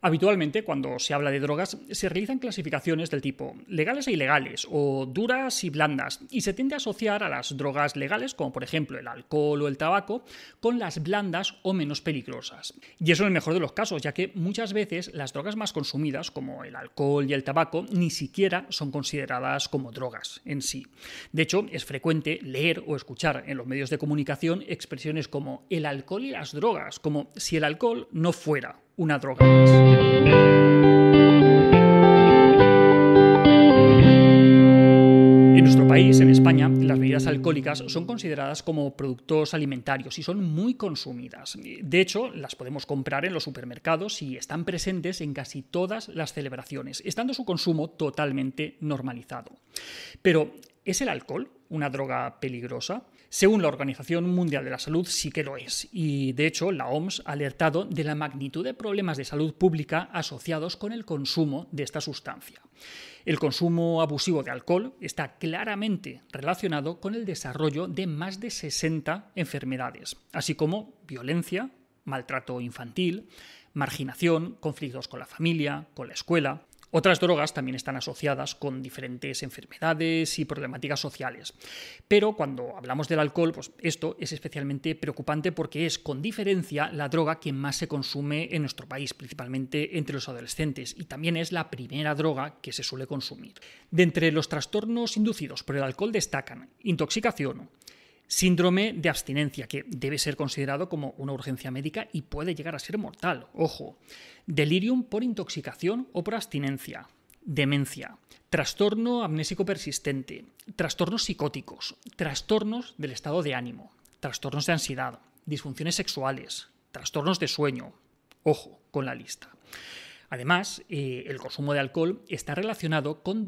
Habitualmente, cuando se habla de drogas, se realizan clasificaciones del tipo legales e ilegales o duras y blandas, y se tiende a asociar a las drogas legales, como por ejemplo el alcohol o el tabaco, con las blandas o menos peligrosas. Y eso en el mejor de los casos, ya que muchas veces las drogas más consumidas, como el alcohol y el tabaco, ni siquiera son consideradas como drogas en sí. De hecho, es frecuente leer o escuchar en los medios de comunicación expresiones como el alcohol y las drogas, como si el alcohol no fuera una droga En nuestro país, en España, las bebidas alcohólicas son consideradas como productos alimentarios y son muy consumidas. De hecho, las podemos comprar en los supermercados y están presentes en casi todas las celebraciones, estando su consumo totalmente normalizado. Pero, ¿es el alcohol una droga peligrosa? Según la Organización Mundial de la Salud, sí que lo es. Y de hecho, la OMS ha alertado de la magnitud de problemas de salud pública asociados con el consumo de esta sustancia. El consumo abusivo de alcohol está claramente relacionado con el desarrollo de más de 60 enfermedades, así como violencia, maltrato infantil, marginación, conflictos con la familia, con la escuela, otras drogas también están asociadas con diferentes enfermedades y problemáticas sociales. Pero cuando hablamos del alcohol, pues esto es especialmente preocupante porque es con diferencia la droga que más se consume en nuestro país, principalmente entre los adolescentes, y también es la primera droga que se suele consumir. De entre los trastornos inducidos por el alcohol destacan intoxicación, Síndrome de abstinencia, que debe ser considerado como una urgencia médica y puede llegar a ser mortal. Ojo. Delirium por intoxicación o por abstinencia. Demencia. Trastorno amnésico persistente. Trastornos psicóticos. Trastornos del estado de ánimo. Trastornos de ansiedad. Disfunciones sexuales. Trastornos de sueño. Ojo con la lista. Además, eh, el consumo de alcohol está relacionado con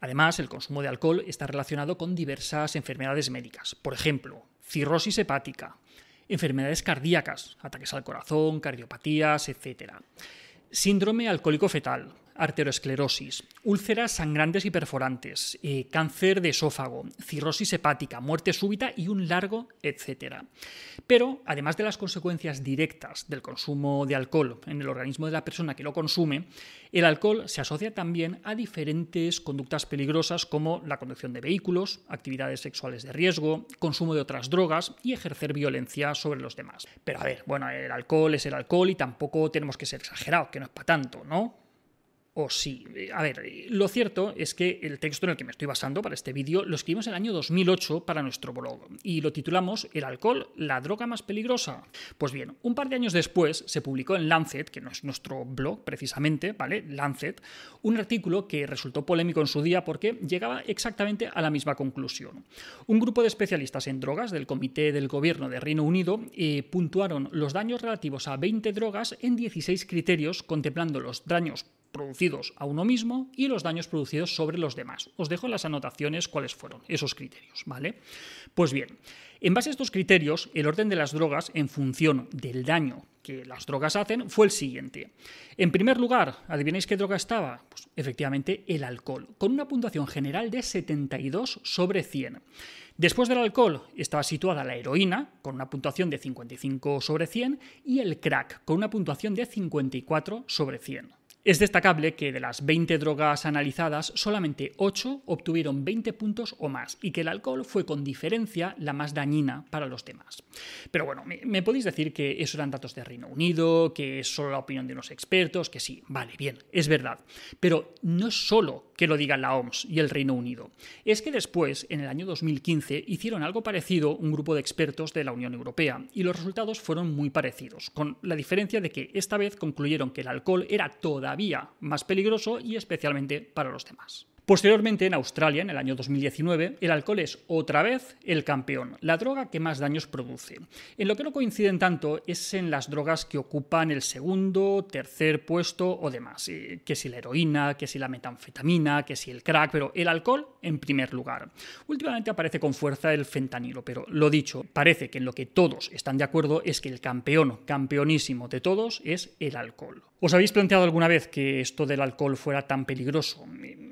Además, el consumo de alcohol está relacionado con diversas enfermedades médicas, por ejemplo, cirrosis hepática, enfermedades cardíacas, ataques al corazón, cardiopatías, etc. Síndrome alcohólico fetal, arteriosclerosis, úlceras sangrantes y perforantes, eh, cáncer de esófago, cirrosis hepática, muerte súbita y un largo etcétera. Pero, además de las consecuencias directas del consumo de alcohol en el organismo de la persona que lo consume, el alcohol se asocia también a diferentes conductas peligrosas como la conducción de vehículos, actividades sexuales de riesgo, consumo de otras drogas y ejercer violencia sobre los demás. Pero a ver, bueno, el alcohol es el alcohol y tampoco tenemos que ser exagerados, que no es para tanto, ¿no? O sí. A ver, lo cierto es que el texto en el que me estoy basando para este vídeo lo escribimos en el año 2008 para nuestro blog y lo titulamos El alcohol, la droga más peligrosa. Pues bien, un par de años después se publicó en Lancet, que no es nuestro blog precisamente, ¿vale? Lancet, un artículo que resultó polémico en su día porque llegaba exactamente a la misma conclusión. Un grupo de especialistas en drogas del Comité del Gobierno de Reino Unido eh, puntuaron los daños relativos a 20 drogas en 16 criterios contemplando los daños producidos a uno mismo y los daños producidos sobre los demás. Os dejo en las anotaciones cuáles fueron esos criterios, ¿vale? Pues bien, en base a estos criterios, el orden de las drogas en función del daño que las drogas hacen fue el siguiente. En primer lugar, ¿adivináis qué droga estaba? Pues efectivamente el alcohol, con una puntuación general de 72 sobre 100. Después del alcohol estaba situada la heroína, con una puntuación de 55 sobre 100, y el crack, con una puntuación de 54 sobre 100. Es destacable que de las 20 drogas analizadas, solamente 8 obtuvieron 20 puntos o más y que el alcohol fue con diferencia la más dañina para los demás. Pero bueno, me, podéis decir que eso eran datos de Reino Unido, que es solo la opinión de unos expertos, que sí, vale, bien, es verdad. Pero no es solo que lo digan la OMS y el Reino Unido. Es que después, en el año 2015, hicieron algo parecido un grupo de expertos de la Unión Europea y los resultados fueron muy parecidos, con la diferencia de que esta vez concluyeron que el alcohol era toda todavía más peligroso y especialmente para los demás. Posteriormente, en Australia, en el año 2019, el alcohol es otra vez el campeón, la droga que más daños produce. En lo que no coinciden tanto es en las drogas que ocupan el segundo, tercer puesto o demás, que si la heroína, que si la metanfetamina, que si el crack, pero el alcohol en primer lugar. Últimamente aparece con fuerza el fentanilo, pero lo dicho, parece que en lo que todos están de acuerdo es que el campeón, campeonísimo de todos, es el alcohol. ¿Os habéis planteado alguna vez que esto del alcohol fuera tan peligroso?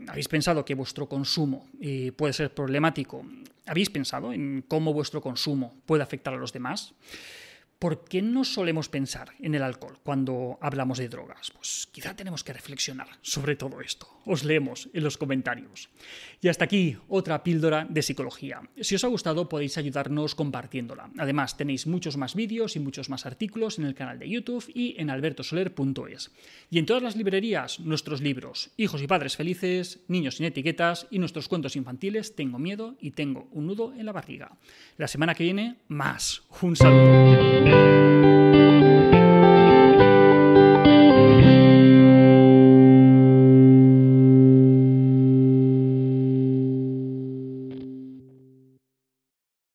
¿Habéis pensado que vuestro consumo eh, puede ser problemático? ¿Habéis pensado en cómo vuestro consumo puede afectar a los demás? ¿Por qué no solemos pensar en el alcohol cuando hablamos de drogas? Pues quizá tenemos que reflexionar sobre todo esto. Os leemos en los comentarios. Y hasta aquí otra píldora de psicología. Si os ha gustado podéis ayudarnos compartiéndola. Además tenéis muchos más vídeos y muchos más artículos en el canal de YouTube y en albertosoler.es. Y en todas las librerías nuestros libros, Hijos y Padres Felices, Niños sin Etiquetas y nuestros cuentos infantiles Tengo miedo y tengo un nudo en la barriga. La semana que viene, más. Un saludo. Música